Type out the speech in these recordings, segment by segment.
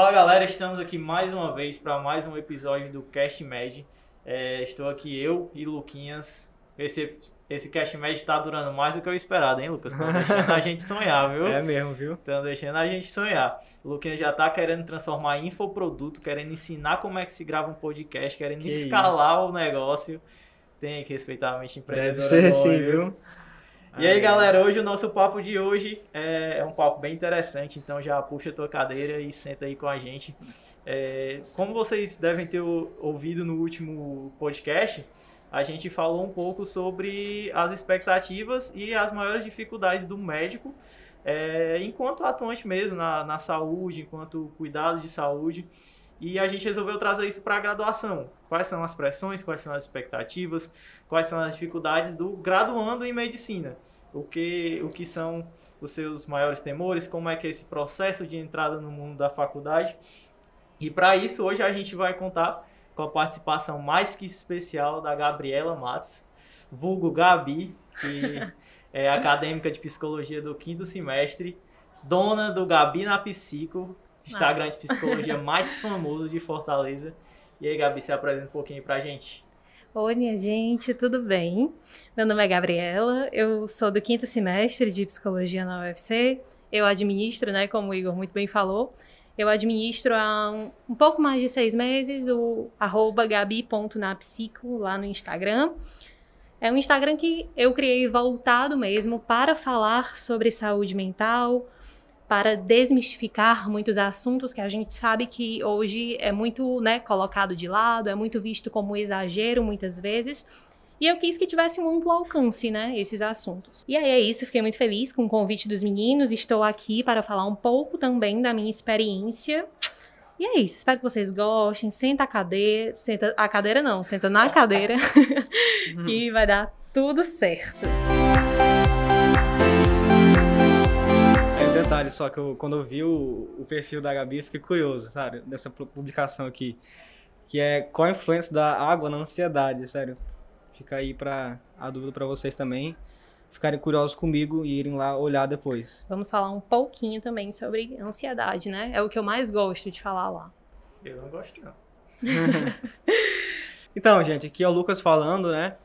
Fala galera, estamos aqui mais uma vez para mais um episódio do Cast Med. É, estou aqui eu e Luquinhas. Esse, esse Cast Med está durando mais do que eu esperado, hein, Lucas? Estão deixando a gente sonhar, viu? É mesmo, viu? Estão deixando a gente sonhar. O Luquinhas já está querendo transformar em infoproduto, querendo ensinar como é que se grava um podcast, querendo Que escalar o negócio. Tem que respeitar a mente Deve empreendedora. ser boa, assim, viu? E aí, galera, hoje o nosso papo de hoje é, é um papo bem interessante, então já puxa a tua cadeira e senta aí com a gente. É, como vocês devem ter ouvido no último podcast, a gente falou um pouco sobre as expectativas e as maiores dificuldades do médico é, enquanto atuante mesmo na, na saúde, enquanto cuidado de saúde. E a gente resolveu trazer isso para a graduação. Quais são as pressões, quais são as expectativas, quais são as dificuldades do graduando em medicina. O que, o que são os seus maiores temores, como é que é esse processo de entrada no mundo da faculdade. E para isso, hoje a gente vai contar com a participação mais que especial da Gabriela Matos, vulgo Gabi, que é acadêmica de psicologia do quinto semestre, dona do Gabi na Psico, Instagram de psicologia mais famoso de Fortaleza. E aí, Gabi, se apresenta um pouquinho pra gente. Oi, minha gente, tudo bem? Meu nome é Gabriela, eu sou do quinto semestre de psicologia na UFC. Eu administro, né, como o Igor muito bem falou, eu administro há um, um pouco mais de seis meses o arroba gabi.napsico lá no Instagram. É um Instagram que eu criei voltado mesmo para falar sobre saúde mental, para desmistificar muitos assuntos que a gente sabe que hoje é muito né, colocado de lado, é muito visto como exagero muitas vezes. E eu quis que tivesse um amplo alcance, né, esses assuntos. E aí é isso, fiquei muito feliz com o convite dos meninos, estou aqui para falar um pouco também da minha experiência. E é isso, espero que vocês gostem, senta a cadeira, senta a cadeira não, senta na cadeira, que vai dar tudo certo. Detalhe só que eu, quando eu vi o, o perfil da Gabi, eu fiquei curioso, sabe? Dessa pu- publicação aqui. Que é qual a influência da água na ansiedade, sério. Fica aí pra, a dúvida pra vocês também. Ficarem curiosos comigo e irem lá olhar depois. Vamos falar um pouquinho também sobre ansiedade, né? É o que eu mais gosto de falar lá. Eu não gosto, não. Então, gente, aqui é o Lucas falando, né?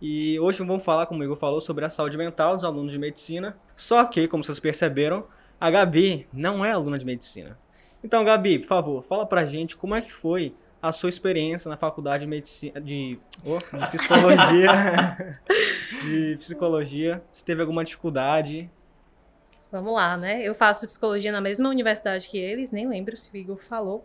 E hoje vamos falar, como o Igor falou, sobre a saúde mental dos alunos de medicina. Só que, como vocês perceberam, a Gabi não é aluna de medicina. Então, Gabi, por favor, fala pra gente como é que foi a sua experiência na faculdade de medicina, de, oh, de psicologia, de psicologia. Se teve alguma dificuldade? Vamos lá, né? Eu faço psicologia na mesma universidade que eles, nem lembro se o Igor falou.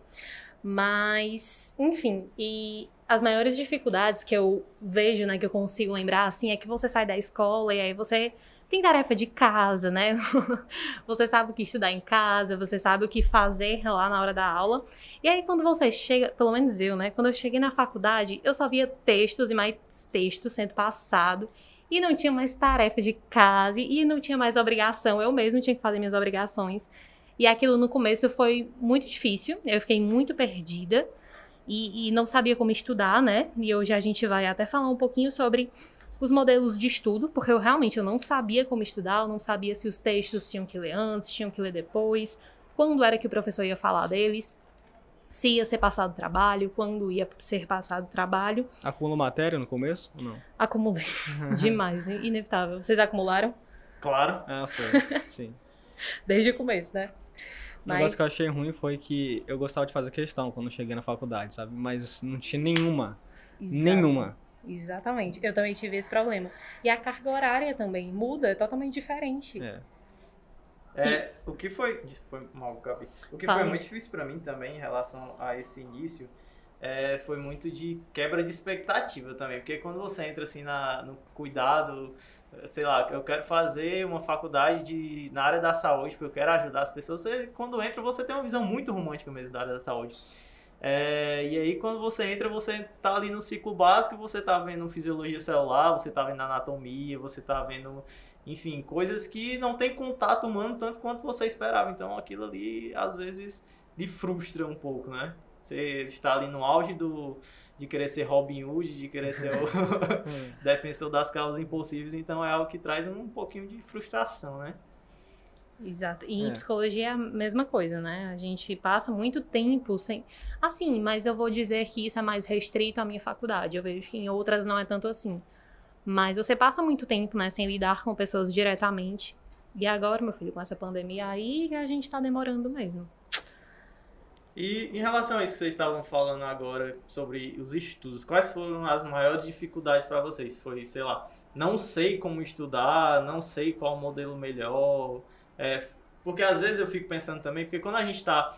Mas, enfim, e as maiores dificuldades que eu vejo, né, que eu consigo lembrar, assim, é que você sai da escola e aí você tem tarefa de casa, né? você sabe o que estudar em casa, você sabe o que fazer lá na hora da aula. E aí, quando você chega, pelo menos eu, né? Quando eu cheguei na faculdade, eu só via textos e mais textos sendo passado. E não tinha mais tarefa de casa e não tinha mais obrigação. Eu mesmo tinha que fazer minhas obrigações. E aquilo no começo foi muito difícil. Eu fiquei muito perdida e, e não sabia como estudar, né? E hoje a gente vai até falar um pouquinho sobre os modelos de estudo, porque eu realmente eu não sabia como estudar, eu não sabia se os textos tinham que ler antes, tinham que ler depois, quando era que o professor ia falar deles, se ia ser passado trabalho, quando ia ser passado trabalho. Acumula matéria no começo ou não? Acumulei demais, inevitável. Vocês acumularam? Claro. Ah, foi. Sim. Desde o começo, né? O negócio que eu achei ruim foi que eu gostava de fazer questão quando cheguei na faculdade, sabe? Mas não tinha nenhuma. Exato. Nenhuma. Exatamente. Eu também tive esse problema. E a carga horária também muda, é totalmente diferente. É. É, o que foi. Foi mal, Gabi. O que Fala. foi muito difícil pra mim também em relação a esse início é, foi muito de quebra de expectativa também. Porque quando você entra assim na, no cuidado, sei lá, eu quero fazer uma faculdade de, na área da saúde, porque eu quero ajudar as pessoas, você, quando entra, você tem uma visão muito romântica mesmo da área da saúde. É, e aí quando você entra, você tá ali no ciclo básico, você tá vendo fisiologia celular, você tá vendo anatomia, você tá vendo enfim, coisas que não tem contato humano tanto quanto você esperava. Então aquilo ali às vezes lhe frustra um pouco, né? Você está ali no auge do, de querer ser Robin Hood, de querer ser o defensor das causas impossíveis, então é algo que traz um pouquinho de frustração, né? Exato. E em É. psicologia é a mesma coisa, né? A gente passa muito tempo sem. Assim, mas eu vou dizer que isso é mais restrito à minha faculdade. Eu vejo que em outras não é tanto assim. Mas você passa muito tempo, né, sem lidar com pessoas diretamente. E agora, meu filho, com essa pandemia aí, a gente tá demorando mesmo. E em relação a isso que vocês estavam falando agora sobre os estudos, quais foram as maiores dificuldades para vocês? Foi, sei lá, não sei como estudar, não sei qual modelo melhor. É, porque às vezes eu fico pensando também, porque quando a gente está,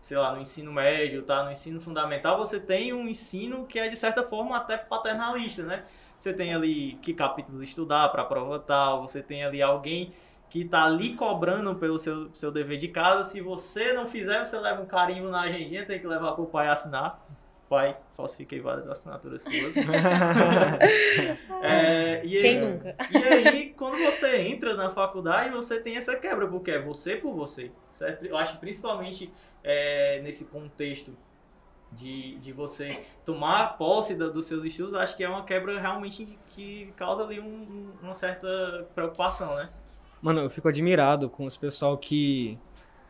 sei lá, no ensino médio, tá no ensino fundamental, você tem um ensino que é de certa forma até paternalista, né? Você tem ali que capítulos estudar para prova tal, você tem ali alguém que tá ali cobrando pelo seu, seu dever de casa. Se você não fizer, você leva um carimbo na agendinha, tem que levar pro pai assinar. Pai, falsifiquei várias assinaturas suas. É, e, Quem aí, nunca? e aí, quando você entra na faculdade, você tem essa quebra, porque é você por você. Certo? Eu acho que principalmente é, nesse contexto de, de você tomar posse da- dos seus estudos, acho que é uma quebra realmente que causa ali um- um- uma certa preocupação, né? Mano, eu fico admirado com esse pessoal que.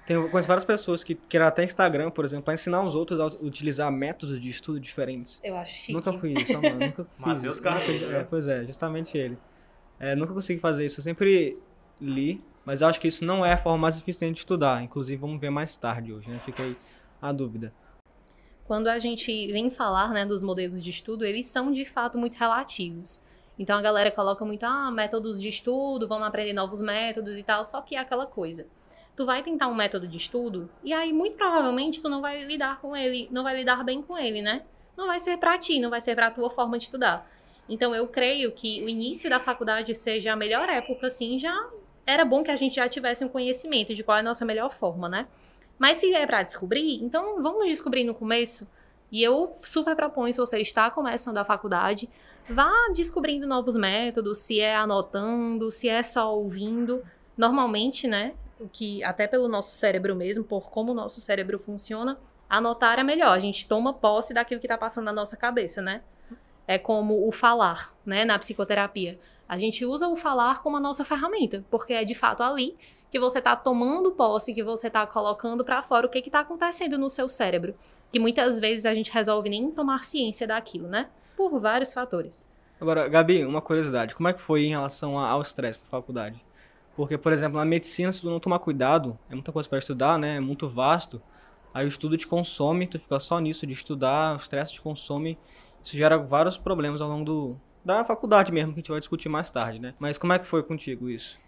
Tem, eu conheço várias pessoas que criam até Instagram, por exemplo, pra ensinar os outros a utilizar métodos de estudo diferentes. Eu acho chique. Nunca fui isso, mano. Nunca fiz Matheus isso. Fiz- né? é, Pois é, justamente ele. É, nunca consegui fazer isso. Eu sempre li, mas eu acho que isso não é a forma mais eficiente de estudar. Inclusive, vamos ver mais tarde hoje, né? Fica aí a dúvida. Quando a gente vem falar né, dos modelos de estudo, eles são de fato muito relativos. Então a galera coloca muito, ah, métodos de estudo, vamos aprender novos métodos e tal, só que é aquela coisa. Tu vai tentar um método de estudo e aí muito provavelmente tu não vai lidar com ele, não vai lidar bem com ele, né? Não vai ser pra ti, não vai ser pra tua forma de estudar. Então eu creio que o início da faculdade seja a melhor época, assim, já era bom que a gente já tivesse um conhecimento de qual é a nossa melhor forma, né? Mas se é pra descobrir, então vamos descobrir no começo. E eu super proponho, se você está começando a faculdade, vá descobrindo novos métodos, se é anotando, se é só ouvindo. Normalmente, né, que até pelo nosso cérebro mesmo, por como o nosso cérebro funciona, anotar é melhor. A gente toma posse daquilo que está passando na nossa cabeça, né? É como o falar, né, na psicoterapia. A gente usa o falar como a nossa ferramenta, porque é de fato ali que você está tomando posse, que você está colocando para fora o que está acontecendo no seu cérebro. Que muitas vezes a gente resolve nem tomar ciência daquilo, né? Por vários fatores. Agora, Gabi, uma curiosidade. Como é que foi em relação ao estresse na faculdade? Porque, por exemplo, na medicina, se tu não tomar cuidado, é muita coisa para estudar, né? É muito vasto. Aí o estudo te consome, tu fica só nisso de estudar, o estresse te consome. Isso gera vários problemas ao longo do, da faculdade mesmo, que a gente vai discutir mais tarde, né? Mas como é que foi contigo isso?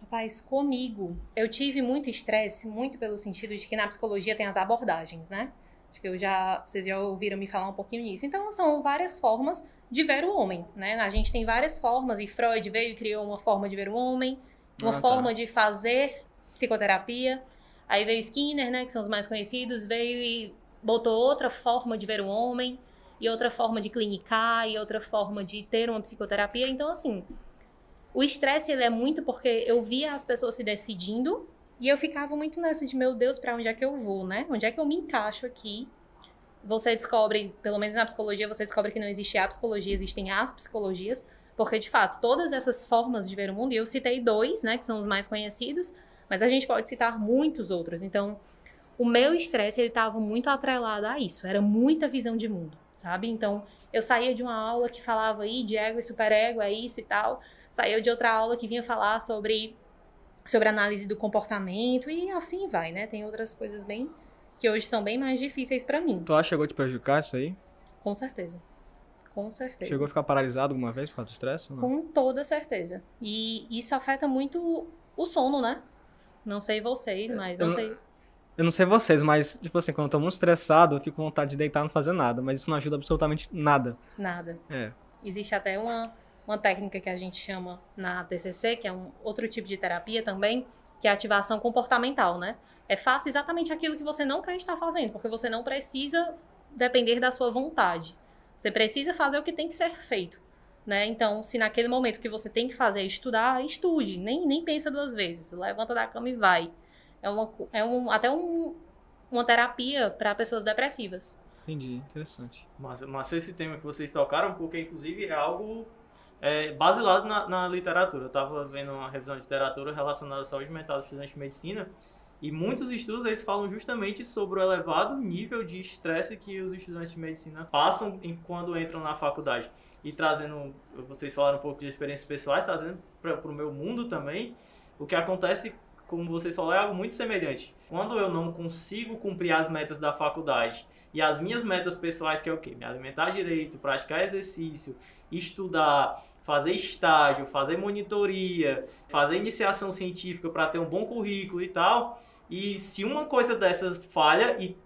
Rapaz, comigo, eu tive muito estresse, muito pelo sentido de que na psicologia tem as abordagens, né? Acho que eu já, vocês já ouviram me falar um pouquinho nisso. Então, são várias formas de ver o homem, né? A gente tem várias formas, e Freud veio e criou uma forma de ver o homem, uma Ah, tá. forma de fazer psicoterapia. Aí veio Skinner, né, que são os mais conhecidos, veio e botou outra forma de ver o homem, e outra forma de clinicar, e outra forma de ter uma psicoterapia. Então, assim, o estresse ele é muito porque eu via as pessoas se decidindo e eu ficava muito nessa de meu Deus, pra onde é que eu vou, né? Onde é que eu me encaixo aqui? Você descobre, pelo menos na psicologia, você descobre que não existe a psicologia, existem as psicologias, porque de fato, todas essas formas de ver o mundo, e eu citei dois, né, que são os mais conhecidos, mas a gente pode citar muitos outros. Então, o meu estresse ele estava muito atrelado a isso, era muita visão de mundo, sabe? Então, eu saía de uma aula que falava aí de ego e superego, é isso e tal, saía de outra aula que vinha falar sobre sobre análise do comportamento e assim vai, né? Tem outras coisas bem que hoje são bem mais difíceis pra mim, Tu acha que chegou a te prejudicar isso aí? com certeza. Com certeza. Chegou a ficar paralisado alguma vez por causa do estresse? não? Com toda certeza. E isso afeta muito o sono, né? Não sei vocês, mas não eu não- sei. Eu não sei vocês, mas, tipo assim, quando eu tô muito estressado, eu fico com vontade de deitar e não fazer nada. Mas isso não ajuda absolutamente nada. Nada. É. Existe até uma, uma técnica que a gente chama na TCC, que é um outro tipo de terapia também, que é a ativação comportamental, né? É faça exatamente aquilo que você não quer estar fazendo, porque você não precisa depender da sua vontade. Você precisa fazer o que tem que ser feito, né? Então, se naquele momento que você tem que fazer é estudar, estude, nem, nem pensa duas vezes, levanta da cama e vai. É, uma, é um, até um, uma terapia para pessoas depressivas. Entendi, interessante. Mas, mas esse tema que vocês tocaram, porque inclusive é algo é, baseado na, na literatura. Eu estava vendo uma revisão de literatura relacionada à saúde mental dos estudantes de medicina e muitos estudos eles falam justamente sobre o elevado nível de estresse que os estudantes de medicina passam em, quando entram na faculdade. E trazendo, vocês falaram um pouco de experiências pessoais, trazendo para o meu mundo também, o que acontece, como vocês falaram, é algo muito semelhante. Quando eu não consigo cumprir as metas da faculdade e as minhas metas pessoais, que é o quê? Me alimentar direito, praticar exercício, estudar, fazer estágio, fazer monitoria, fazer iniciação científica para ter um bom currículo e tal. E se uma coisa dessas falha e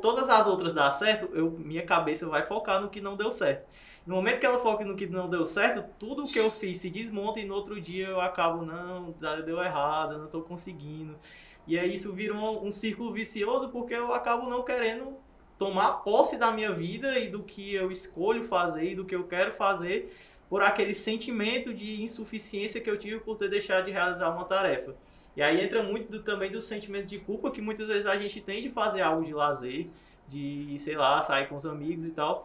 todas as outras dá certo, eu, minha cabeça vai focar no que não deu certo. No momento que ela foca no que não deu certo, tudo que eu fiz se desmonta e no outro dia eu acabo, não, deu errado, não estou conseguindo. E aí isso vira um, um círculo vicioso porque eu acabo não querendo tomar posse da minha vida e do que eu escolho fazer e do que eu quero fazer por aquele sentimento de insuficiência que eu tive por ter deixado de realizar uma tarefa. E aí entra muito do, também do sentimento de culpa que muitas vezes a gente tem de fazer algo de lazer, de, sei lá, sair com os amigos e tal.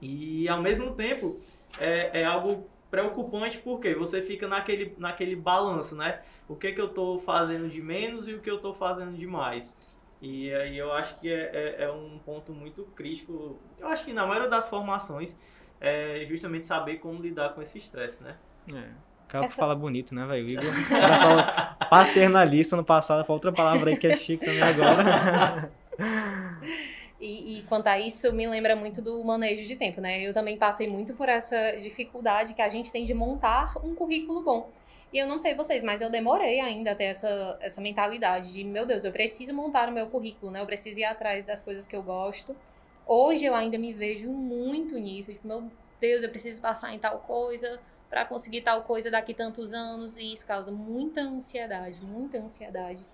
E ao mesmo tempo é, é algo preocupante porque você fica naquele, naquele balanço, né? O que, que eu estou fazendo de menos e o que eu estou fazendo de mais. E aí eu acho que é, é, é, um ponto muito crítico. Eu acho que na maioria das formações é justamente saber como lidar com esse estresse, né? É cara Essa... fala bonito, né, velho? O Igor fala paternalista no passado, fala outra palavra aí que é chique também agora. E, e, quanto a isso, me lembra muito do manejo de tempo, né? Eu também passei muito por essa dificuldade que a gente tem de montar um currículo bom. E eu não sei vocês, mas eu demorei ainda a ter essa, essa mentalidade de, meu Deus, eu preciso montar o meu currículo, né? Eu preciso ir atrás das coisas que eu gosto. Hoje eu ainda me vejo muito nisso. Tipo, meu Deus, eu preciso passar em tal coisa para conseguir tal coisa daqui tantos anos e isso causa muita ansiedade, muita ansiedade.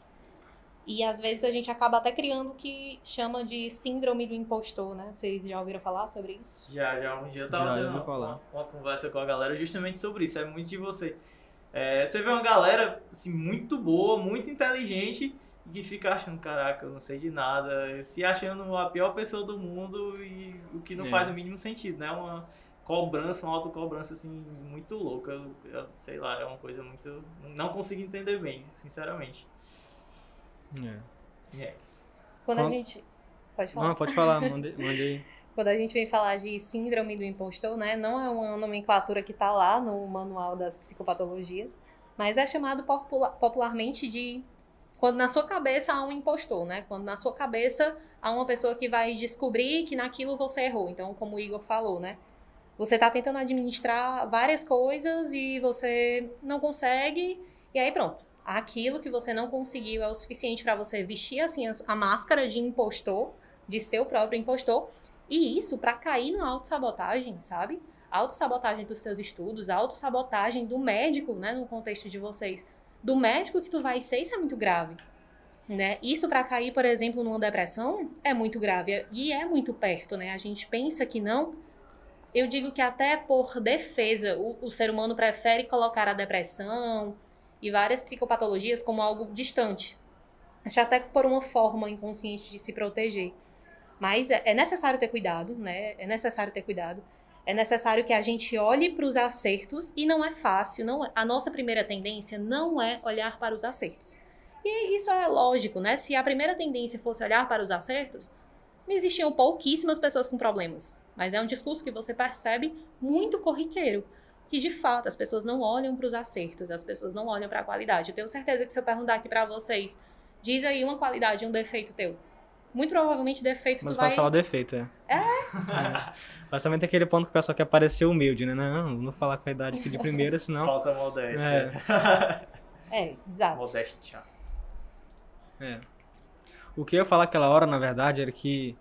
E às vezes a gente acaba até criando o que chama de síndrome do impostor, né? Vocês já ouviram falar sobre isso? Já, já. Um dia eu tava tendo uma, uma, uma, conversa com a galera justamente sobre isso. É muito de você. É, você vê uma galera assim, muito boa, muito inteligente e que fica achando, caraca, eu não sei de nada, se achando a pior pessoa do mundo e o que não é. faz o mínimo sentido, né? Uma, cobrança, uma autocobrança assim muito louca. Eu, eu, sei lá, é uma coisa muito. Não consigo entender bem, sinceramente. É. é. Quando a gente. Pode falar? Não, pode falar, mande, mande aí. Quando a gente vem falar de síndrome do impostor, né, não é uma nomenclatura que está lá no manual das psicopatologias, mas é chamado popularmente de quando na sua cabeça há um impostor, né? Quando na sua cabeça há uma pessoa que vai descobrir que naquilo você errou. Então, como o Igor falou, né? Você está tentando administrar várias coisas e você não consegue, e aí pronto. Aquilo que você não conseguiu é o suficiente para você vestir assim a máscara de impostor, de seu próprio impostor, e isso para cair no autossabotagem, sabe? Autossabotagem dos teus estudos, autossabotagem do médico, né, no contexto de vocês. Do médico que tu vai ser, isso é muito grave. Né? Isso para cair, por exemplo, numa depressão é muito grave e é muito perto, né? A gente pensa que não, eu digo que até por defesa, o, o ser humano prefere colocar a depressão e várias psicopatologias como algo distante. Acho até por uma forma inconsciente de se proteger. Mas é, é necessário ter cuidado, né? É necessário ter cuidado. É necessário que a gente olhe para os acertos e não é fácil. Não é, a nossa primeira tendência não é olhar para os acertos. E isso é lógico, né? Se a primeira tendência fosse olhar para os acertos, existiam pouquíssimas pessoas com problemas. Mas é um discurso que você percebe muito corriqueiro. Que de fato as pessoas não olham para os acertos, as pessoas não olham para a qualidade. Eu tenho certeza que se eu perguntar aqui para vocês, diz aí uma qualidade um defeito teu. Muito provavelmente defeito Mas tu vai... falar defeito, é. É? é. Mas também tem aquele ponto que o pessoal quer parecer humilde, né? Não, não vou falar com a idade aqui de primeira, senão... Falsa modéstia. É, é exato. Modéstia. É. O que eu ia falar aquela hora, na verdade, era que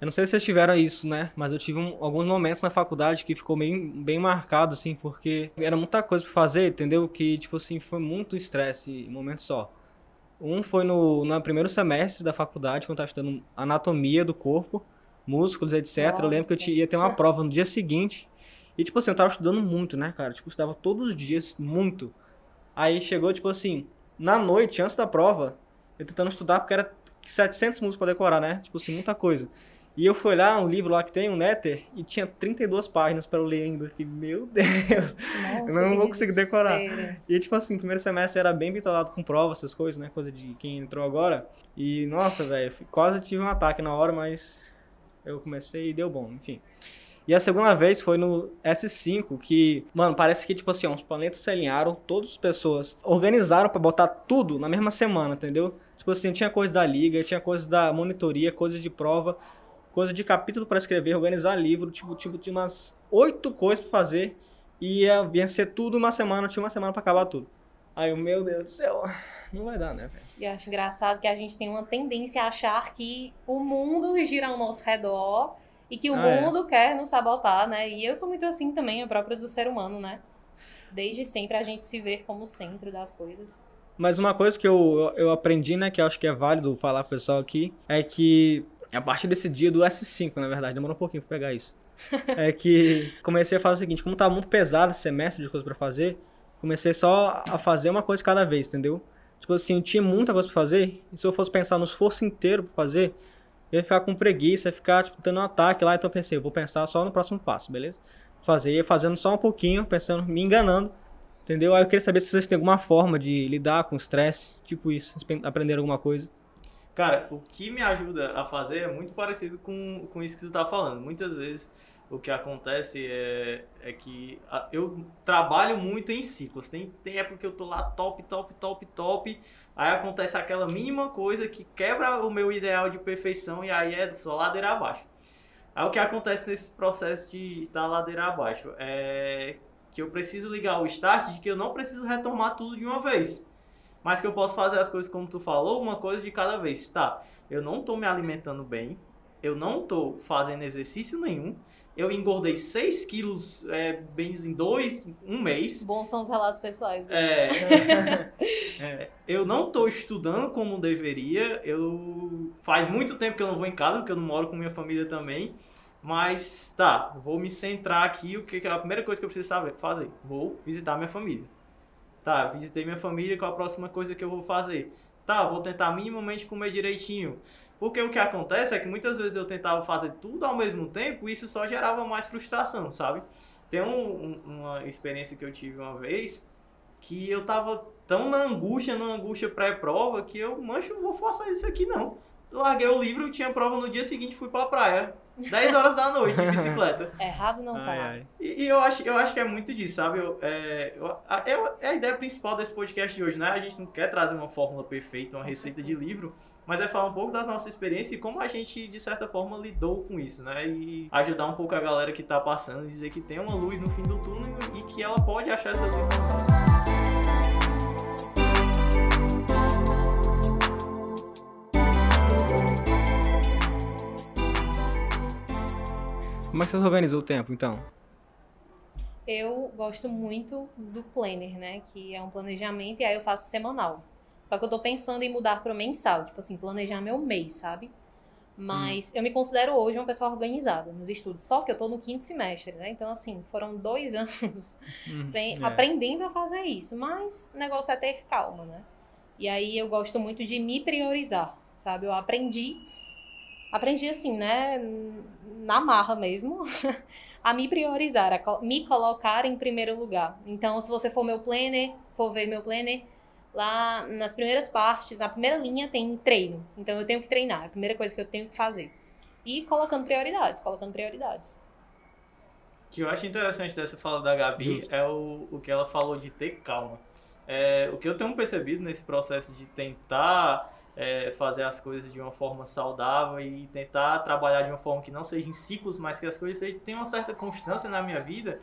eu não sei se vocês tiveram isso, né? Mas eu tive um, alguns momentos na faculdade que ficou bem, bem marcado, assim, porque era muita coisa pra fazer, entendeu? Que, tipo assim, foi muito estresse um momento só. Um foi no, no primeiro semestre da faculdade, quando eu tava estudando anatomia do corpo, músculos, etc. Nossa. Eu lembro que eu ia ter uma prova no dia seguinte. E, tipo assim, eu tava estudando muito, né, cara? Tipo, eu estudava todos os dias, muito. Aí chegou, tipo assim, na noite, antes da prova, eu tentando estudar, porque era 700 músicos pra decorar, né? Tipo assim, muita coisa. E eu fui olhar um livro lá que tem, um Nether, e tinha 32 páginas para eu ler ainda. Eu fiquei, meu Deus, Nossa, eu não que vou conseguir decorar. E tipo assim, primeiro semestre era bem bitolado com prova, essas coisas, né? Coisa de quem entrou agora. E nossa, velho, quase tive um ataque na hora, mas eu comecei e deu bom, enfim. E a segunda vez foi no S5, que, mano, parece que, tipo assim, ó, os planetas se alinharam, todas as pessoas organizaram pra botar tudo na mesma semana, entendeu? Tipo assim, tinha coisa da liga, tinha coisa da monitoria, coisa de prova, coisa de capítulo pra escrever, organizar livro, tipo, tipo tinha umas oito coisas pra fazer e ia vencer tudo uma semana, tinha uma semana pra acabar tudo. Aí eu, meu Deus do céu, não vai dar, né, velho? E eu acho engraçado que a gente tem uma tendência a achar que o mundo gira ao nosso redor e que o Ah, é. mundo quer nos sabotar, né? E eu sou muito assim também, a própria do ser humano, né? Desde sempre a gente se ver como o centro das coisas. Mas uma coisa que eu, eu aprendi, né, que eu acho que é válido falar pro pessoal aqui, é que a partir desse dia do S5, na verdade, demorou um pouquinho pra pegar isso. é que comecei a fazer o seguinte, como tava muito pesado esse semestre de coisa pra fazer, comecei só a fazer uma coisa cada vez, entendeu? Tipo assim, eu tinha muita coisa pra fazer, e se eu fosse pensar no esforço inteiro pra fazer, eu ia ficar com preguiça, ia ficar, tipo, tendo um ataque lá, então eu pensei, eu vou pensar só no próximo passo, beleza? Fazer, ia fazendo só um pouquinho, pensando, me enganando, entendeu? Aí eu queria saber se vocês têm alguma forma de lidar com estresse, tipo isso, aprenderam alguma coisa. Cara, o que me ajuda a fazer é muito parecido com, com isso que você tá falando. Muitas vezes o que acontece é, é que a- eu trabalho muito em ciclos. Tem, tem época que eu tô lá top, top, top, top. Aí acontece aquela mínima coisa que quebra o meu ideal de perfeição e aí é só ladeira abaixo. Aí o que acontece nesse processo de estar ladeira abaixo é que eu preciso ligar o start de que eu não preciso retomar tudo de uma vez. Mas que eu posso fazer as coisas como tu falou, uma coisa de cada vez. Tá, eu não tô me alimentando bem, eu não tô fazendo exercício nenhum, eu engordei 6 quilos é, bem em dois, um mês. Bons são os relatos pessoais. Né? É, é, eu não tô estudando como deveria. Eu faz muito tempo que eu não vou em casa, porque eu não moro com minha família também. Mas tá, vou me centrar aqui. O que que é a primeira coisa que eu preciso saber fazer? Vou visitar minha família. Tá, visitei minha família. Qual a próxima coisa que eu vou fazer? Tá, vou tentar minimamente comer direitinho. Porque o que acontece é que muitas vezes eu tentava fazer tudo ao mesmo tempo e isso só gerava mais frustração, sabe? Tem um- um- uma experiência que eu tive uma vez que eu tava tão na angústia, na angústia pré-prova, que eu, mancho, vou fazer isso aqui não. Larguei o livro, tinha prova no dia seguinte, fui pra praia. 10 horas da noite, de bicicleta. Errado não tá. Ai, ai. E, e eu, acho, eu acho que é muito disso, sabe? Eu, é, eu- a, é- é a ideia principal desse podcast de hoje, né? A gente não quer trazer uma fórmula perfeita, uma receita de livro, mas é falar um pouco das nossas experiências e como a gente, de certa forma, lidou com isso, né? E ajudar um pouco a galera que tá passando, dizer que tem uma luz no fim do túnel e que ela pode achar essa luz também. Como é que vocês organizam o tempo, então? Eu gosto muito do planner, né? Que é um planejamento e aí eu faço semanal. Só que eu tô pensando em mudar para mensal, tipo assim, planejar meu mês, sabe? Mas eu me considero hoje uma pessoa organizada nos estudos. Só que eu tô no quinto semestre, né? Então, assim, foram dois anos sem, É. aprendendo a fazer isso. Mas o negócio é ter calma, né? E aí eu gosto muito de me priorizar, sabe? Eu aprendi, aprendi assim, né? Na marra mesmo, a me priorizar, a me colocar em primeiro lugar. Então, se você for meu planner, for ver meu planner, lá nas primeiras partes, na primeira linha tem treino. Então, eu tenho que treinar, é a primeira coisa que eu tenho que fazer. E colocando prioridades, colocando prioridades. O que eu acho interessante dessa fala da Gabi Justo. é o, o que ela falou de ter calma. É, o que eu tenho percebido nesse processo de tentar é, fazer as coisas de uma forma saudável e tentar trabalhar de uma forma que não seja em ciclos, mas que as coisas sejam, tenham uma certa constância na minha vida,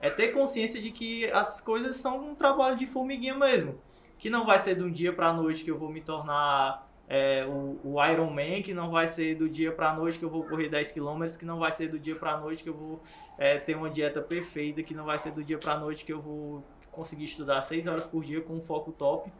é ter consciência de que as coisas são um trabalho de formiguinha mesmo. Que não vai ser de um dia para noite que eu vou me tornar é, o, o Iron Man, que não vai ser do dia para noite que eu vou correr 10 km, que não vai ser do dia para noite que eu vou é, ter uma dieta perfeita, que não vai ser do dia para noite que eu vou conseguir estudar 6 horas por dia com um foco top,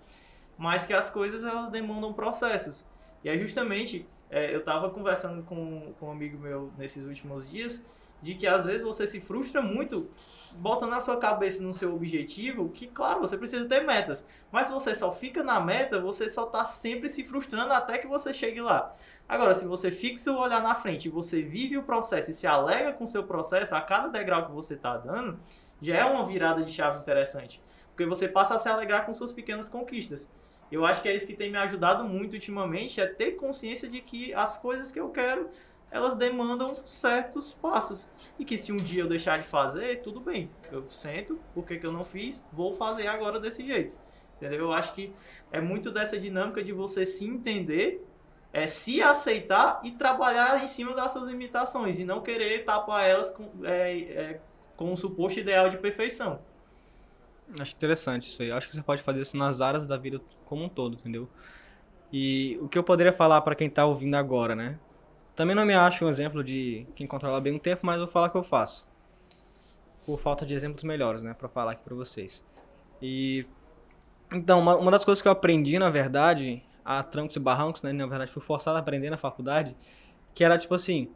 mas que as coisas elas demandam processos. E é justamente, é, eu estava conversando com, com um amigo meu nesses últimos dias, de que às vezes você se frustra muito bota na sua cabeça no seu objetivo, que claro, você precisa ter metas, mas se você só fica na meta, você só está sempre se frustrando até que você chegue lá. Agora, se você fixa o olhar na frente você vive o processo e se alega com o seu processo a cada degrau que você está dando, já é uma virada de chave interessante. Porque você passa a se alegrar com suas pequenas conquistas. Eu acho que é isso que tem me ajudado muito ultimamente, é ter consciência de que as coisas que eu quero, elas demandam certos passos. E que se um dia eu deixar de fazer, tudo bem. Eu sento, por que, eu não fiz? Vou fazer agora desse jeito. Entendeu? Eu acho que é muito dessa dinâmica de você se entender, é, se aceitar e trabalhar em cima das suas limitações. E não querer tapar elas com, é, é, com um suposto ideal de perfeição. Acho interessante isso aí. Acho que você pode fazer isso nas áreas da vida como um todo, entendeu? E o que eu poderia falar para quem tá ouvindo agora, né? Também não me acho um exemplo de quem controla bem o tempo, mas vou falar o que eu faço. Por falta de exemplos melhores, né, para falar aqui para vocês. E então, uma, uma das coisas que eu aprendi, na verdade, a trancos e barrancos, né, na verdade fui forçado a aprender na faculdade, que era tipo assim,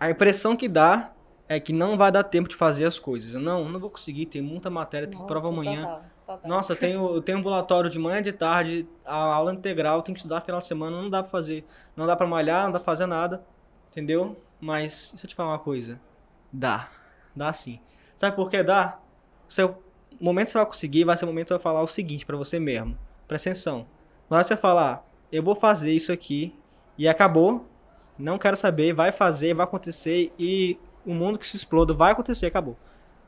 a impressão que dá é que não vai dar tempo de fazer as coisas. Eu, não, não vou conseguir, tem muita matéria, tem prova amanhã. Total, total. Nossa, eu tenho, eu tenho ambulatório de manhã, de tarde, a aula integral, tenho que estudar final de semana, não dá pra fazer. Não dá pra malhar, não dá pra fazer nada, entendeu? Mas, se eu te falar uma coisa, dá. Dá sim. Sabe por que dá? Seu momento que você vai conseguir, vai ser o momento que você vai falar o seguinte para você mesmo. Presta atenção. Na hora que você falar, eu vou fazer isso aqui, e acabou, não quero saber, vai fazer, vai acontecer, e o mundo que se exploda vai acontecer, acabou.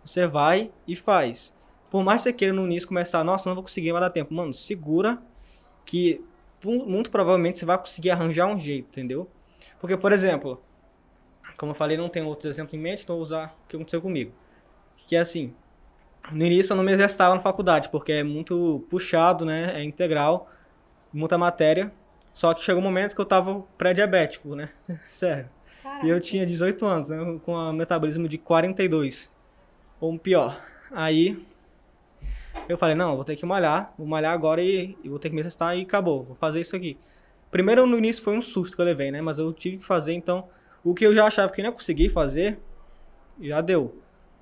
Você vai e faz. Por mais que você queira no início começar, nossa, não vou conseguir, vai dar tempo. Mano, segura que muito provavelmente você vai conseguir arranjar um jeito, entendeu? Porque, por exemplo, como eu falei, não tenho outros exemplos em mente, então vou usar o que aconteceu comigo. Que é assim, no início eu não me exercitava na faculdade, porque é muito puxado, né? É integral, muita matéria. Só que chegou um momento que eu tava pré-diabético, né? Sério. Caraca. E eu tinha 18 anos, né? Com um metabolismo de 42. Ou pior. Aí eu falei, não, vou ter que malhar, vou malhar agora e, e vou ter que me exercitar e acabou, vou fazer isso aqui. Primeiro no início foi um susto que eu levei, né? Mas eu tive que fazer, então o que eu já achava que não ia conseguir fazer, já deu.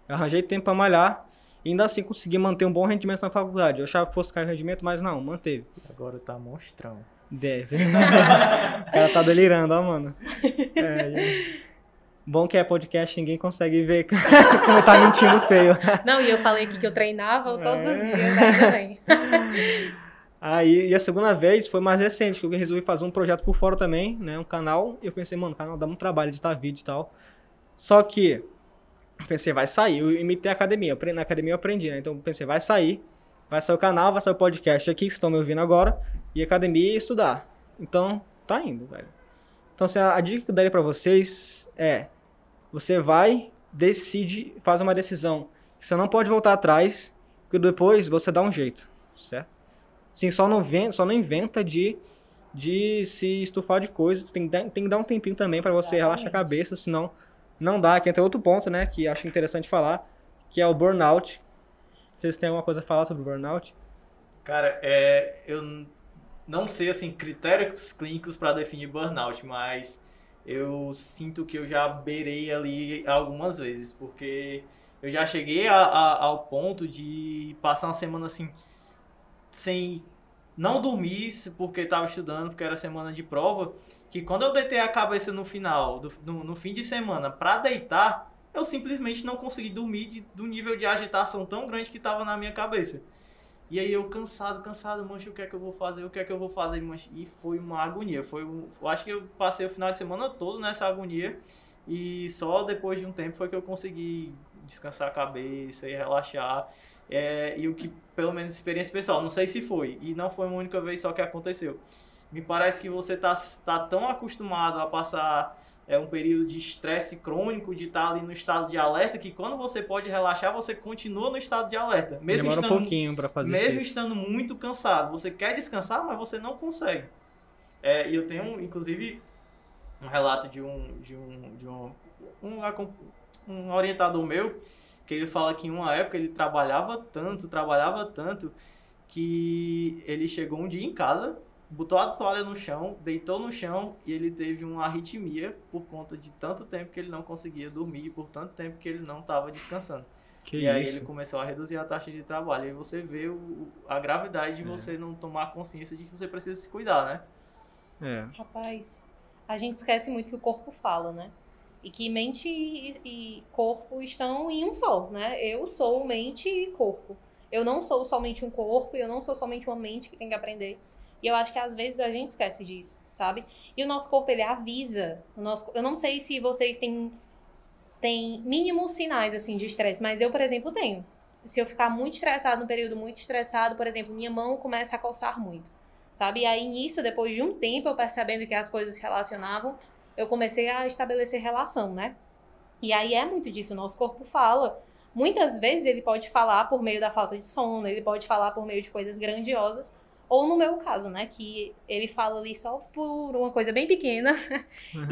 Eu arranjei tempo para malhar e ainda assim consegui manter um bom rendimento na faculdade. Eu achava que fosse cair o rendimento, mas não, manteve. Agora tá monstrão. Deve. o cara tá delirando, ó, mano. É, e- Bom que é podcast, ninguém consegue ver como tá mentindo feio. Não, e eu falei aqui que eu treinava todos os É. dias, né, também. Aí, e a segunda vez foi mais recente, que eu resolvi fazer um projeto por fora também, né? Um canal. E eu pensei, mano, o canal dá um trabalho de editar vídeo e tal. Só que, eu pensei, vai sair. Eu imitei a academia. eu Na academia eu aprendi, né? Então eu pensei, vai sair. Vai sair o canal, vai sair o podcast aqui, que vocês estão me ouvindo agora. E academia e estudar. Então, tá indo, velho. Então, assim, a, a dica que eu daria pra vocês é: você vai, decide, faz uma decisão. Você não pode voltar atrás, porque depois você dá um jeito, certo? Sim, só não, vem, só não inventa de, de se estufar de coisas. Tem, que dar- tem que dar um tempinho também pra você relaxar a cabeça, senão não dá. Aqui tem outro ponto, né, que acho interessante falar, que é o burnout. Vocês têm alguma coisa a falar sobre o burnout? Cara, é, eu não sei assim critérios clínicos para definir burnout, mas eu sinto que eu já beirei ali algumas vezes, porque eu já cheguei a- a- ao ponto de passar uma semana assim sem não dormir porque estava estudando, porque era semana de prova, que quando eu deitei a cabeça no final, do- no, no fim de semana, para deitar, eu simplesmente não consegui dormir de- do nível de agitação tão grande que estava na minha cabeça. E aí eu cansado, cansado, mancha, o que é que eu vou fazer? O que é que eu vou fazer, mancha? E foi uma agonia. Foi um, eu acho que eu passei o final de semana todo nessa agonia. E só depois de um tempo foi que eu consegui descansar a cabeça e relaxar. É, e o que, pelo menos, experiência pessoal, não sei se foi. E não foi uma única vez só que aconteceu. Me parece que você tá, tá tão acostumado a passar é, um período de estresse crônico, de estar ali no estado de alerta, que quando você pode relaxar, você continua no estado de alerta. Mesmo Demora um estando pouquinho pra fazer mesmo efeito. estando muito cansado, você quer descansar, mas você não consegue. É, e eu tenho, inclusive, um relato de um, de um, de um, um, um orientador meu, que ele fala que em uma época ele trabalhava tanto, trabalhava tanto, que ele chegou um dia em casa, botou a toalha no chão, deitou no chão e ele teve uma arritmia por conta de tanto tempo que ele não conseguia dormir, por tanto tempo que ele não estava descansando. Que e isso? aí ele começou a reduzir a taxa de trabalho. E você vê o, a gravidade de É. você não tomar consciência de que você precisa se cuidar, né? É. Rapaz, a gente esquece muito que o corpo fala, né? E que mente e, e corpo estão em um só, né? Eu sou mente e corpo. Eu não sou somente um corpo, eu não sou somente uma mente que tem que aprender. E eu acho que às vezes a gente esquece disso, sabe? E o nosso corpo, ele avisa. O nosso, eu não sei se vocês têm, têm mínimos sinais, assim, de estresse, mas eu, por exemplo, tenho. Se eu ficar muito estressado, num período muito estressado, por exemplo, minha mão começa a coçar muito sabe? E aí nisso, depois de um tempo, eu percebendo que as coisas se relacionavam, eu comecei a estabelecer relação, né? E aí é muito disso, o nosso corpo fala. Muitas vezes ele pode falar por meio da falta de sono, ele pode falar por meio de coisas grandiosas, ou no meu caso, né, que ele fala ali só por uma coisa bem pequena,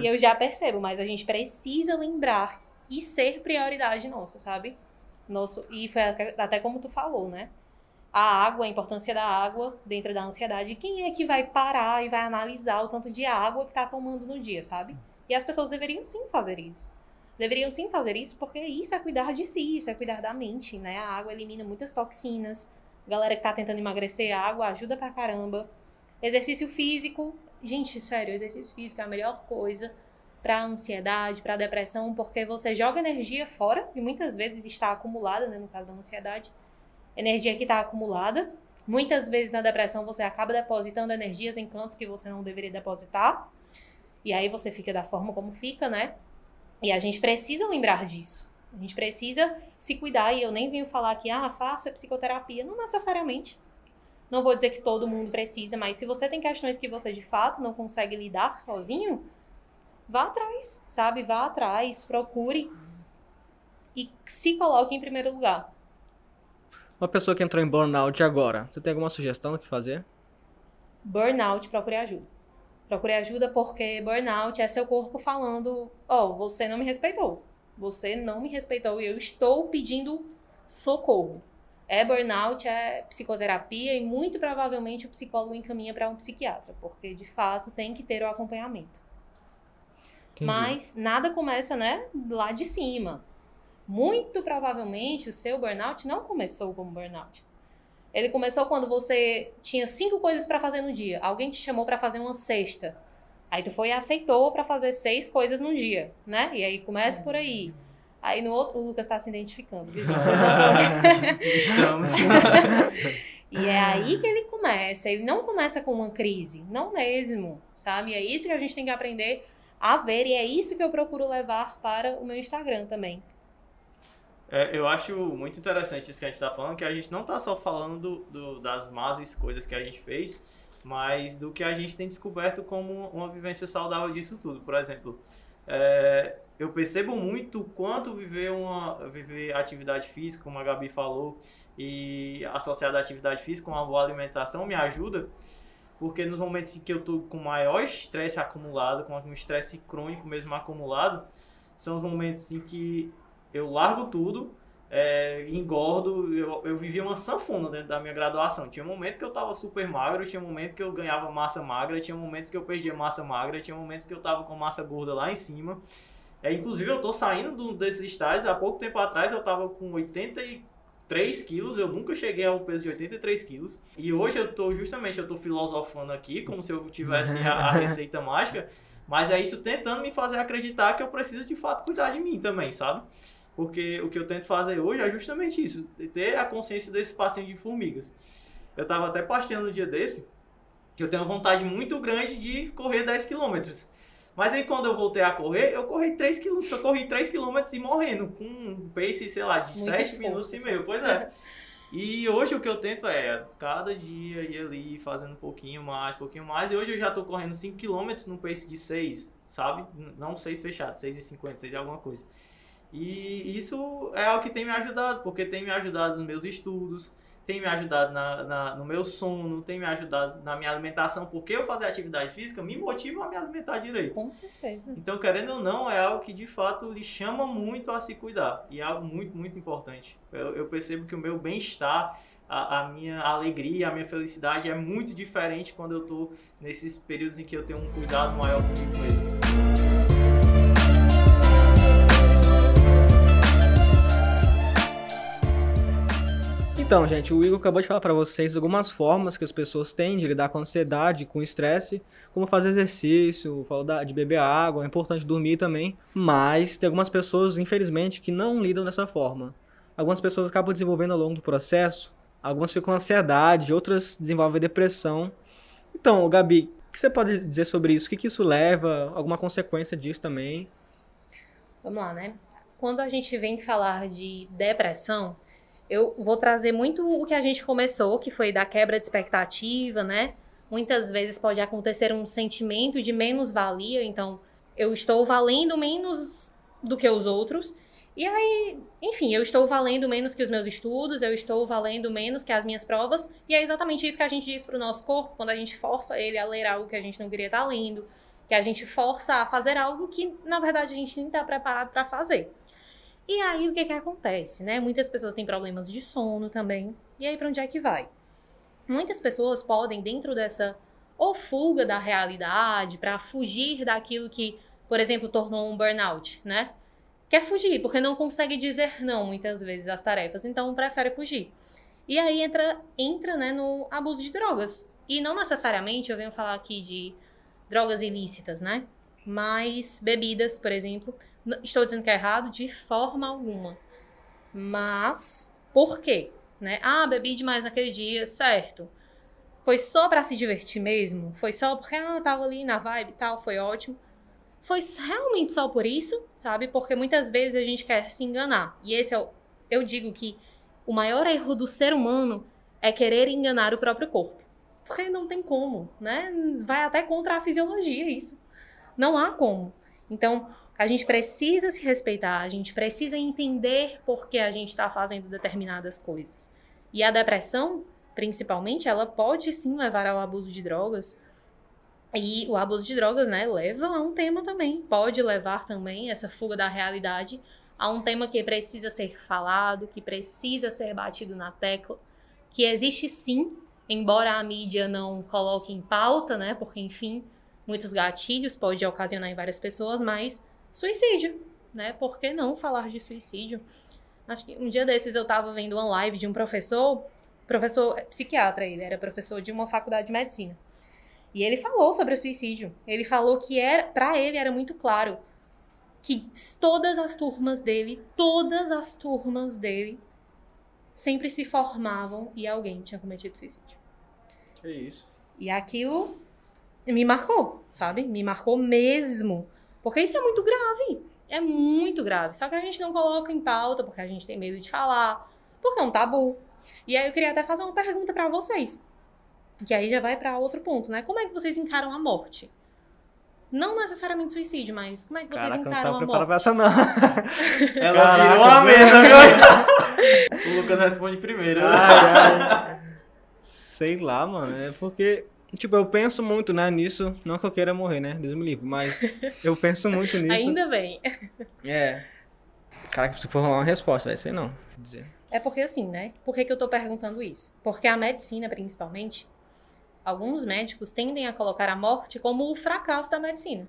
e eu já percebo, mas a gente precisa lembrar e ser prioridade nossa, sabe? Nosso, e foi até até como tu falou, né? a água, a importância da água dentro da ansiedade. Quem é que vai parar e vai analisar o tanto de água que tá tomando no dia, sabe? E as pessoas deveriam sim fazer isso. Deveriam sim fazer isso porque isso é cuidar de si, isso é cuidar da mente, né? A água elimina muitas toxinas. Galera que tá tentando emagrecer, água ajuda pra caramba. Exercício físico, gente, sério, exercício físico é a melhor coisa pra ansiedade, pra depressão, porque você joga energia fora e muitas vezes está acumulada, né, no caso da ansiedade energia que está acumulada. Muitas vezes na depressão você acaba depositando energias em cantos que você não deveria depositar. E aí você fica da forma como fica, né? E a gente precisa lembrar disso. A gente precisa se cuidar. E eu nem venho falar que, ah, faça psicoterapia. Não necessariamente. Não vou dizer que todo mundo precisa, mas se você tem questões que você de fato não consegue lidar sozinho, vá atrás, sabe? Vá atrás, procure e se coloque em primeiro lugar. Uma pessoa que entrou em burnout agora, você tem alguma sugestão do que fazer? burnout, procure ajuda. Procure ajuda porque burnout é seu corpo falando: Ó, oh, você não me respeitou. Você não me respeitou e eu estou pedindo socorro. É burnout, é psicoterapia e muito provavelmente o psicólogo encaminha para um psiquiatra, porque de fato tem que ter o acompanhamento. Entendi. Mas nada começa, né, lá de cima. Muito provavelmente o seu burnout não começou como burnout. Ele começou quando você tinha cinco coisas para fazer no dia. Alguém te chamou para fazer uma sexta. Aí tu foi e aceitou para fazer seis coisas no dia, né? E aí começa por aí. Aí no outro, o Lucas tá se identificando, viu, gente? Estamos. e é aí que ele começa. Ele não começa com uma crise, não mesmo, sabe? É isso que a gente tem que aprender a ver e é isso que eu procuro levar para o meu Instagram também. É, eu acho muito interessante isso que a gente está falando, que a gente não está só falando do, do- das más escolhas que a gente fez, mas do que a gente tem descoberto como uma vivência saudável disso tudo. Por exemplo, é, eu percebo muito quanto viver uma viver atividade física, como a Gabi falou, e associada à atividade física com uma boa alimentação me ajuda, porque nos momentos em que eu estou com maior estresse acumulado, com um estresse crônico mesmo acumulado, são os momentos em que eu largo tudo, é, engordo. Eu, eu vivia uma sanfona dentro da minha graduação. Tinha um momento que eu tava super magro, tinha um momento que eu ganhava massa magra, tinha momentos que eu perdia massa magra, tinha momentos que eu tava com massa gorda lá em cima. É, inclusive, eu tô saindo do- desses estágios. Há pouco tempo atrás eu tava com 83 quilos, eu nunca cheguei ao peso de 83 quilos. E hoje eu tô justamente, eu tô filosofando aqui, como se eu tivesse a, a receita mágica. Mas é isso tentando me fazer acreditar que eu preciso de fato cuidar de mim também, sabe? Porque o que eu tento fazer hoje é justamente isso, ter a consciência desse passinho de formigas. Eu tava até postando no dia desse que eu tenho uma vontade muito grande de correr 10 quilômetros. Mas aí quando eu voltei a correr, eu corri 3 km, eu corri 3 km e morrendo, com um pace, sei lá, de Muito 7 esforço, minutos e meio. Pois é. E hoje o que eu tento é, cada dia ir ali fazendo um pouquinho mais, um pouquinho mais. E hoje eu já tô correndo 5 km num pace de 6, sabe? Não 6 fechado, 6,50, 6 alguma coisa. E isso é o que tem me ajudado, porque tem me ajudado nos meus estudos, tem me ajudado na, na- no meu sono, tem me ajudado na minha alimentação, porque eu fazer atividade física me motiva a me alimentar direito. Com certeza. Então, querendo ou não, é algo que de fato lhe chama muito a se cuidar. E é algo muito, muito importante. Eu, eu percebo que o meu bem-estar, a, a, minha alegria, a minha felicidade é muito diferente quando eu tô nesses períodos em que eu tenho um cuidado maior comigo mesmo. Então, gente, o Igor acabou de falar para vocês algumas formas que as pessoas têm de lidar com ansiedade, com estresse, como fazer exercício, falou de beber água, é importante dormir também. Mas tem algumas pessoas, infelizmente, que não lidam dessa forma. Algumas pessoas acabam desenvolvendo ao longo do processo, algumas ficam com ansiedade, outras desenvolvem depressão. Então, Gabi, o que você pode dizer sobre isso? O que, que isso leva? Alguma consequência disso também? Vamos lá, né? Quando a gente vem falar de depressão, eu vou trazer muito o que a gente começou, que foi da quebra de expectativa, né? Muitas vezes pode acontecer um sentimento de menos-valia, então eu estou valendo menos do que os outros. E aí, enfim, eu estou valendo menos que os meus estudos, eu estou valendo menos que as minhas provas, e é exatamente isso que a gente diz para o nosso corpo quando a gente força ele a ler algo que a gente não queria estar lendo, que a gente força a fazer algo que, na verdade, a gente nem está preparado para fazer. E aí o que que acontece, né? Muitas pessoas têm problemas de sono também. E aí para onde é que vai? Muitas pessoas podem dentro dessa ou fuga da realidade para fugir daquilo que, por exemplo, tornou um burnout, né? Quer fugir porque não consegue dizer não muitas vezes às tarefas, então prefere fugir. E aí entra entra, né, no abuso de drogas. E não necessariamente eu venho falar aqui de drogas ilícitas, né? Mas bebidas, por exemplo, Estou dizendo que é errado de forma alguma. Mas, por quê? Né? Ah, bebi demais naquele dia, certo. Foi só para se divertir mesmo? Foi só porque ah, tava ali na vibe e tal, foi ótimo. Foi realmente só por isso, sabe? Porque muitas vezes a gente quer se enganar. E esse é o. Eu digo que o maior erro do ser humano é querer enganar o próprio corpo. Porque não tem como, né? Vai até contra a fisiologia isso. Não há como. Então, a gente precisa se respeitar, a gente precisa entender por que a gente está fazendo determinadas coisas. E a depressão, principalmente, ela pode sim levar ao abuso de drogas. E o abuso de drogas, né, leva a um tema também. Pode levar também essa fuga da realidade a um tema que precisa ser falado, que precisa ser batido na tecla, que existe sim, embora a mídia não coloque em pauta, né, porque enfim, muitos gatilhos pode ocasionar em várias pessoas, mas suicídio, né? Por que não falar de suicídio? Acho que um dia desses eu tava vendo uma live de um professor, professor é, psiquiatra ele, era professor de uma faculdade de medicina. E ele falou sobre o suicídio. Ele falou que era, para ele era muito claro que todas as turmas dele, todas as turmas dele sempre se formavam e alguém tinha cometido suicídio. Que isso? E aquilo me marcou, sabe? Me marcou mesmo. Porque isso é muito grave. É muito grave. Só que a gente não coloca em pauta porque a gente tem medo de falar, porque é um tabu. E aí eu queria até fazer uma pergunta para vocês. Que aí já vai para outro ponto, né? Como é que vocês encaram a morte? Não necessariamente suicídio, mas como é que vocês Caraca, encaram não a morte? Pra essa, não. Ela Caraca, virou a mesa, viu? o Lucas responde primeiro. Ai, ai. Sei lá, mano. É porque, tipo, eu penso muito, né, nisso. Não que eu queira morrer, né? Deus me livre. Mas eu penso muito nisso. Ainda bem. É. Caraca, se for rolar uma resposta, vai ser não. Dizer. É porque assim, né? Por que, que eu tô perguntando isso? Porque a medicina, principalmente, alguns médicos tendem a colocar a morte como o fracasso da medicina.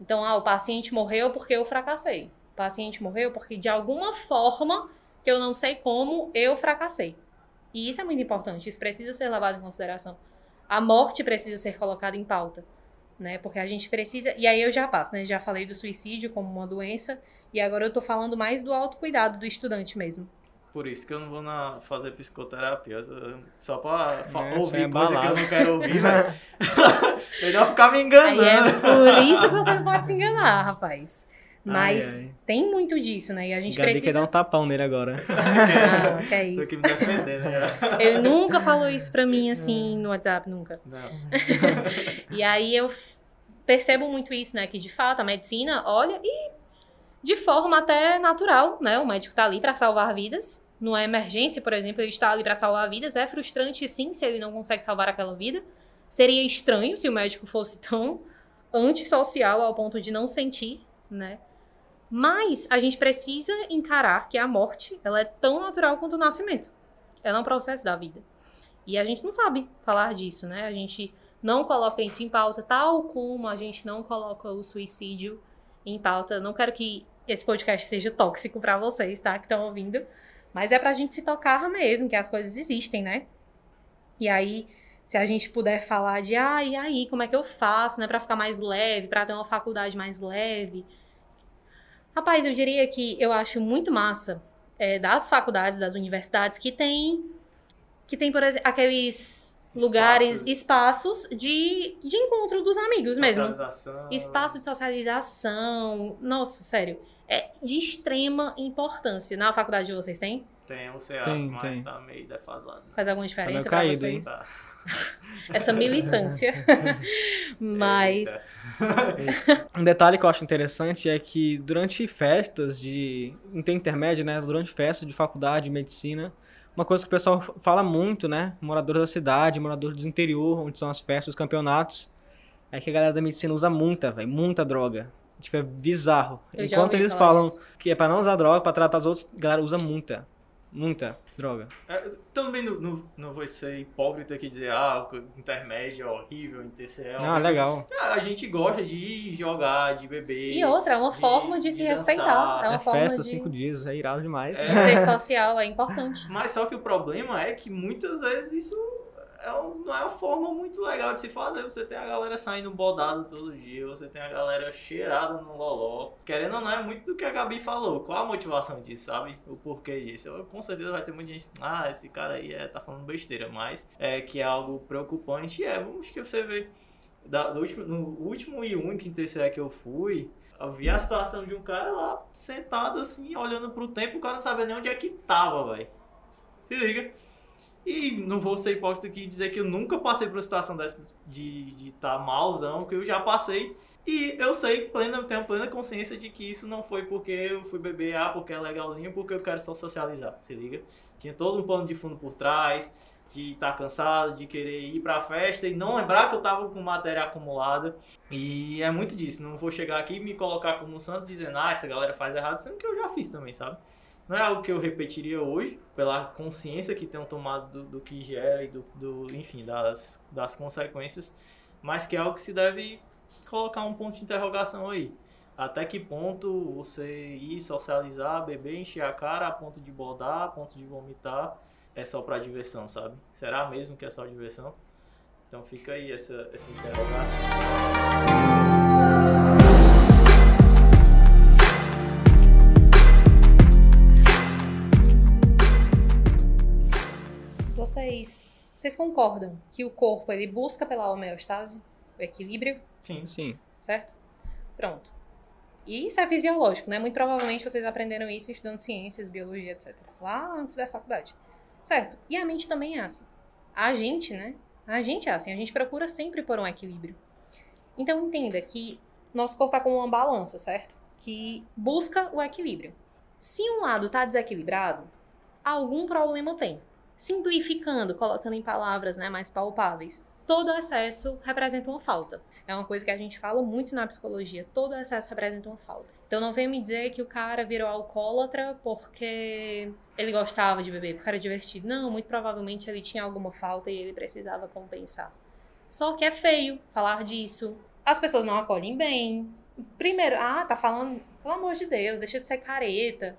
Então, ah, o paciente morreu porque eu fracassei. O paciente morreu porque de alguma forma, que eu não sei como, eu fracassei. E isso é muito importante, isso precisa ser levado em consideração. A morte precisa ser colocada em pauta, né? Porque a gente precisa. E aí eu já passo, né? Já falei do suicídio como uma doença, e agora eu tô falando mais do autocuidado do estudante mesmo. Por isso que eu não vou na, fazer psicoterapia. Só pra fa- É, é ouvir coisa que eu não quero ouvir, velho. Melhor ficar me enganando. Aí é por isso que você não pode se enganar, rapaz. Mas Ai, ai. tem muito disso, né? E a gente Gabi quer precisa. dar um tapão nele agora. Não, que é Tô isso. aqui me defendendo. né? Ele nunca falou isso pra mim assim no WhatsApp, nunca. Não. E aí eu percebo muito isso, né? Que de fato a medicina olha e de forma até natural, né? O médico tá ali pra salvar vidas. Numa emergência, por exemplo, ele está ali pra salvar vidas. É frustrante, sim, se ele não consegue salvar aquela vida. Seria estranho se o médico fosse tão antissocial ao ponto de não sentir, né? Mas a gente precisa encarar que a morte, ela é tão natural quanto o nascimento. ela é um processo da vida. E a gente não sabe falar disso, né? A gente não coloca isso em pauta, tal como a gente não coloca o suicídio em pauta. Não quero que esse podcast seja tóxico para vocês, tá? Que estão ouvindo. Mas é pra gente se tocar mesmo, que as coisas existem, né? E aí, se a gente puder falar de, ah, e aí, como é que eu faço, né, para ficar mais leve, para ter uma faculdade mais leve. Rapaz, eu diria que eu acho muito massa é, das faculdades, das universidades que tem que tem, por exemplo, aqueles lugares, espaços de, de encontro dos amigos mesmo. Espaço de socialização. Nossa, sério. É de extrema importância. Na faculdade de vocês tem? Tem, o CA, tem, mas tem. tá meio defasado. Faz alguma diferença tá pra caído, vocês? Tá. Essa militância. mas. um detalhe que eu acho interessante é que durante festas de. intermédio, né? Durante festas de faculdade de medicina uma coisa que o pessoal fala muito, né? Moradores da cidade, moradores do interior, onde são as festas, os campeonatos, é que a galera da medicina usa muita, velho, muita droga. Tipo, é bizarro. Eu Enquanto eles falam que é pra não usar droga, pra tratar os outros, a galera usa muita. Muita droga. É, também não, não, não vou ser hipócrita aqui dizer, ah, o intermédio é horrível, TCL. Ah, legal. É, a gente gosta de jogar, de beber. E outra, é uma de, forma de, de se dançar. respeitar. É uma é forma festa, de... cinco dias, é irado demais. De ser social, é importante. Mas só que o problema é que muitas vezes isso é um, não é uma forma muito legal de se fazer. Você tem a galera saindo bodada todo dia, você tem a galera cheirada no loló. Querendo ou não, é muito do que a Gabi falou. Qual a motivação disso, sabe? O porquê disso. Eu, com certeza vai ter muita gente. Ah, esse cara aí é, tá falando besteira, mas é que é algo preocupante. É, vamos que você vê. Da, do último, no último e único TCE que eu fui, eu vi a situação de um cara lá sentado assim, olhando pro tempo, o cara não sabia nem onde é que tava, velho. Se liga. E não vou ser hipócrita aqui e dizer que eu nunca passei por uma situação dessa de estar de tá malzão, que eu já passei. E eu sei, plena, tenho plena consciência de que isso não foi porque eu fui beber, ah, porque é legalzinho, porque eu quero só socializar, se liga? Tinha todo um plano de fundo por trás, de estar tá cansado, de querer ir pra festa e não lembrar que eu tava com matéria acumulada. E é muito disso, não vou chegar aqui e me colocar como santo dizendo, ah, essa galera faz errado, sendo que eu já fiz também, sabe? Não é algo que eu repetiria hoje, pela consciência que tenho tomado do, do que gera e do, do, enfim, das, das consequências, mas que é algo que se deve colocar um ponto de interrogação aí. Até que ponto você ir socializar, beber, encher a cara a ponto de bodar, a ponto de vomitar, é só para diversão, sabe? Será mesmo que é só diversão? Então fica aí essa, essa interrogação. Vocês, vocês concordam que o corpo ele busca pela homeostase, o equilíbrio? Sim, sim. Certo? Pronto. E isso é fisiológico, né? Muito provavelmente vocês aprenderam isso estudando ciências, biologia, etc. Lá antes da faculdade. Certo? E a mente também é assim. A gente, né? A gente é assim. A gente procura sempre por um equilíbrio. Então entenda que nosso corpo é como uma balança, certo? Que busca o equilíbrio. Se um lado está desequilibrado, algum problema tem simplificando, colocando em palavras né, mais palpáveis, todo excesso representa uma falta. É uma coisa que a gente fala muito na psicologia, todo excesso representa uma falta. Então não venha me dizer que o cara virou alcoólatra porque ele gostava de beber, porque era divertido. Não, muito provavelmente ele tinha alguma falta e ele precisava compensar. Só que é feio falar disso. As pessoas não acolhem bem. Primeiro, ah, tá falando, pelo amor de Deus, deixa de ser careta.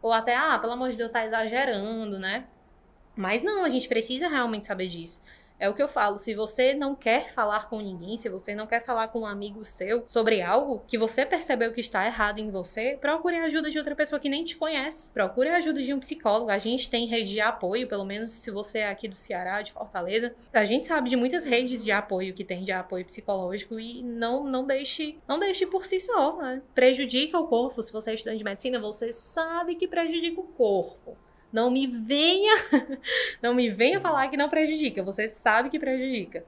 Ou até, ah, pelo amor de Deus, tá exagerando, né? Mas não, a gente precisa realmente saber disso. É o que eu falo, se você não quer falar com ninguém, se você não quer falar com um amigo seu sobre algo que você percebeu que está errado em você, procure a ajuda de outra pessoa que nem te conhece. Procure a ajuda de um psicólogo. A gente tem rede de apoio, pelo menos se você é aqui do Ceará, de Fortaleza. A gente sabe de muitas redes de apoio que tem de apoio psicológico e não não deixe, não deixe por si só, né? Prejudica o corpo. Se você é estudante de medicina, você sabe que prejudica o corpo. Não me venha, não me venha falar que não prejudica. Você sabe que prejudica.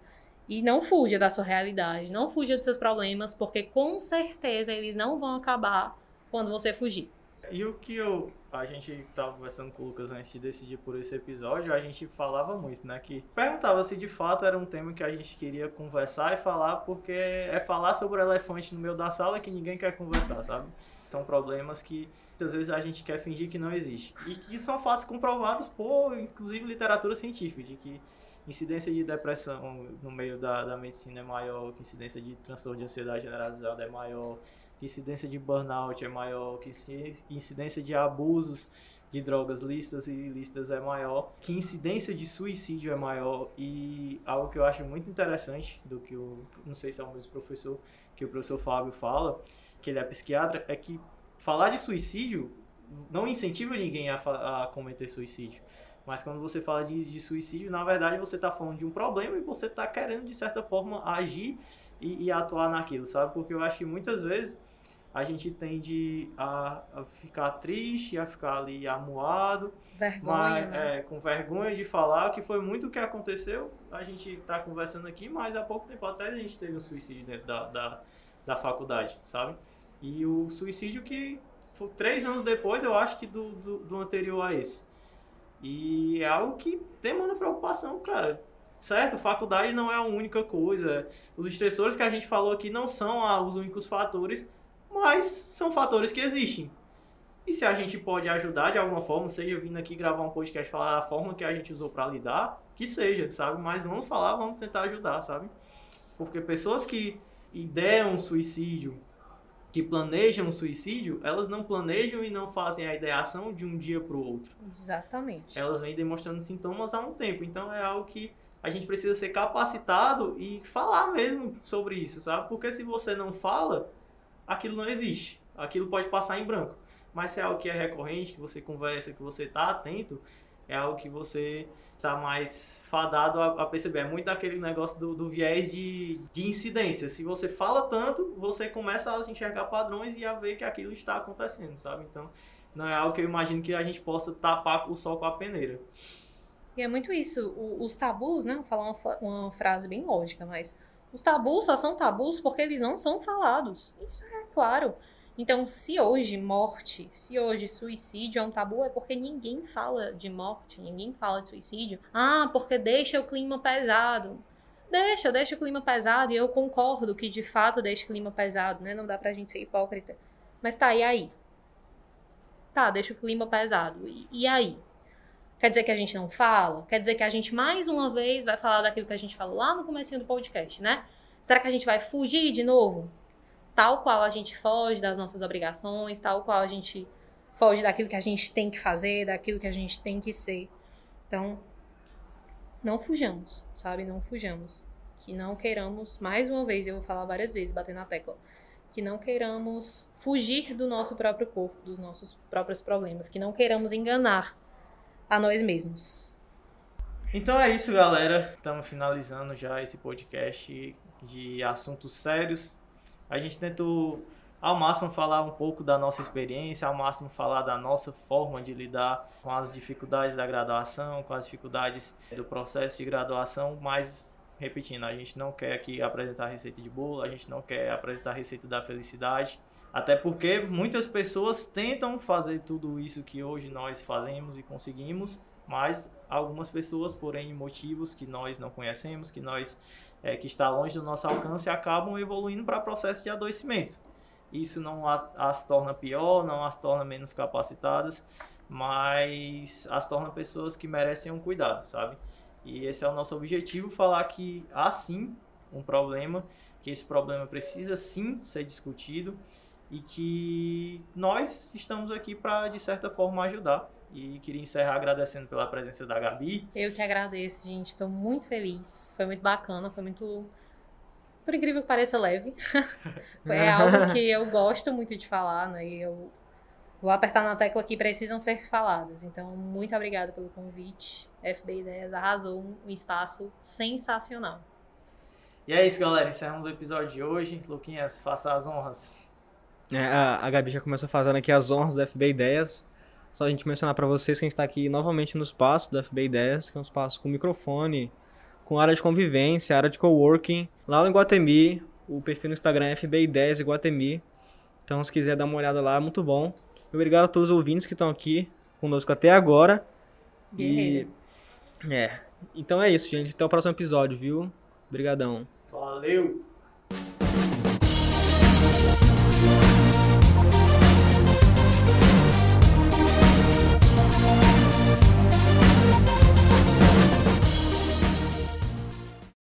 E não fuja da sua realidade, não fuja dos seus problemas, porque com certeza eles não vão acabar quando você fugir. E o que eu, a gente estava conversando com o Lucas antes de decidir por esse episódio, a gente falava muito, né? Que perguntava se de fato era um tema que a gente queria conversar e falar, porque é falar sobre o elefante no meio da sala que ninguém quer conversar, sabe? São problemas que muitas vezes a gente quer fingir que não existe. E que são fatos comprovados por, inclusive, literatura científica, de que incidência de depressão no meio da, da medicina é maior, que incidência de transtorno de ansiedade generalizada é maior, que incidência de burnout é maior, que incidência de abusos de drogas listas e ilícitas é maior, que incidência de suicídio é maior e algo que eu acho muito interessante do que o não sei se é o mesmo professor que o professor Fábio fala, que ele é psiquiatra, é que falar de suicídio não incentiva ninguém a, a cometer suicídio. Mas quando você fala de, de suicídio, na verdade você está falando de um problema e você está querendo, de certa forma, agir e, e, atuar naquilo, sabe? Porque eu acho que muitas vezes a gente tende a, a ficar triste, a ficar ali amuado, vergonha, mas, né? é, com vergonha de falar, que foi muito o que aconteceu. A gente está conversando aqui, mas há pouco tempo atrás a gente teve um suicídio dentro da, da, da faculdade, sabe? E o suicídio que foi três anos depois, eu acho que do, do, do anterior a esse. E é algo que demanda preocupação, cara certo? Faculdade não é a única coisa. Os estressores que a gente falou aqui não são os únicos fatores mas são fatores que existem. E se a gente pode ajudar de alguma forma, seja vindo aqui gravar um podcast falar da forma que a gente usou para lidar, que seja, sabe? Mas vamos falar, vamos tentar ajudar, sabe? Porque pessoas que ideiam suicídio, que planejam o suicídio, elas não planejam e não fazem a ideação de um dia para o outro. Exatamente. Elas vêm demonstrando sintomas há um tempo. Então é algo que a gente precisa ser capacitado e falar mesmo sobre isso, sabe? Porque se você não fala, aquilo não existe. Aquilo pode passar em branco. Mas se é algo que é recorrente, que você conversa, que você está atento, é algo que você está mais fadado a, a, perceber. É muito aquele negócio do, do viés de, de incidência. Se você fala tanto, você começa a enxergar padrões e a ver que aquilo está acontecendo, sabe? Então, não é algo que eu imagino que a gente possa tapar o sol com a peneira. E é muito isso. O, os tabus, né? Vou falar uma, uma frase bem lógica, mas os tabus só são tabus porque eles não são falados. Isso é claro. Então, se hoje morte, se hoje suicídio é um tabu, é porque ninguém fala de morte, ninguém fala de suicídio. Ah, porque deixa o clima pesado. Deixa, deixa o clima pesado, e eu concordo que de fato deixa o clima pesado, né? Não dá pra gente ser hipócrita. Mas tá, e aí? Tá, deixa o clima pesado. E, e aí? Quer dizer que a gente não fala? Quer dizer que a gente mais uma vez vai falar daquilo que a gente falou lá no começo do podcast, né? Será que a gente vai fugir de novo? Tal qual a gente foge das nossas obrigações, tal qual a gente foge daquilo que a gente tem que fazer, daquilo que a gente tem que ser. Então, não fujamos, sabe? Não fujamos. Que não queiramos, mais uma vez, eu vou falar várias vezes, bater na tecla, que não queiramos fugir do nosso próprio corpo, dos nossos próprios problemas, que não queiramos enganar a nós mesmos. Então é isso, galera. Estamos finalizando já esse podcast de assuntos sérios. A gente tentou ao máximo falar um pouco da nossa experiência, ao máximo falar da nossa forma de lidar com as dificuldades da graduação, com as dificuldades do processo de graduação, mas repetindo, a gente não quer aqui apresentar receita de bolo, a gente não quer apresentar receita da felicidade. Até porque muitas pessoas tentam fazer tudo isso que hoje nós fazemos e conseguimos, mas algumas pessoas, porém, motivos que nós não conhecemos, que nós é, que está longe do nosso alcance, acabam evoluindo para processo de adoecimento. Isso não as torna pior, não as torna menos capacitadas, mas as torna pessoas que merecem um cuidado, sabe? E esse é o nosso objetivo, falar que há sim um problema, que esse problema precisa sim ser discutido e que nós estamos aqui para, de certa forma, ajudar. E queria encerrar agradecendo pela presença da Gabi. Eu que agradeço, gente. Estou muito feliz. Foi muito bacana, foi muito. Por incrível que pareça, leve. é algo que eu gosto muito de falar, né? E eu vou apertar na tecla que precisam ser faladas. Então, muito obrigada pelo convite. FB Ideias arrasou um espaço sensacional. E é isso, galera. Encerramos o episódio de hoje. Luquinhas, faça as honras. É, a, a Gabi já começou fazendo aqui as honras do FB Ideias. Só a gente mencionar para vocês que a gente está aqui novamente no espaço do FB Ideias, que é um espaço com microfone, com área de convivência, área de coworking. Lá no Iguatemi, o perfil no Instagram é FB Ideias Iguatemi. Então, se quiser dar uma olhada lá, é muito bom. Obrigado a todos os ouvintes que estão aqui conosco até agora. Guerreiro. E é. Então é isso, gente. Até o próximo episódio, viu? Obrigadão. Valeu!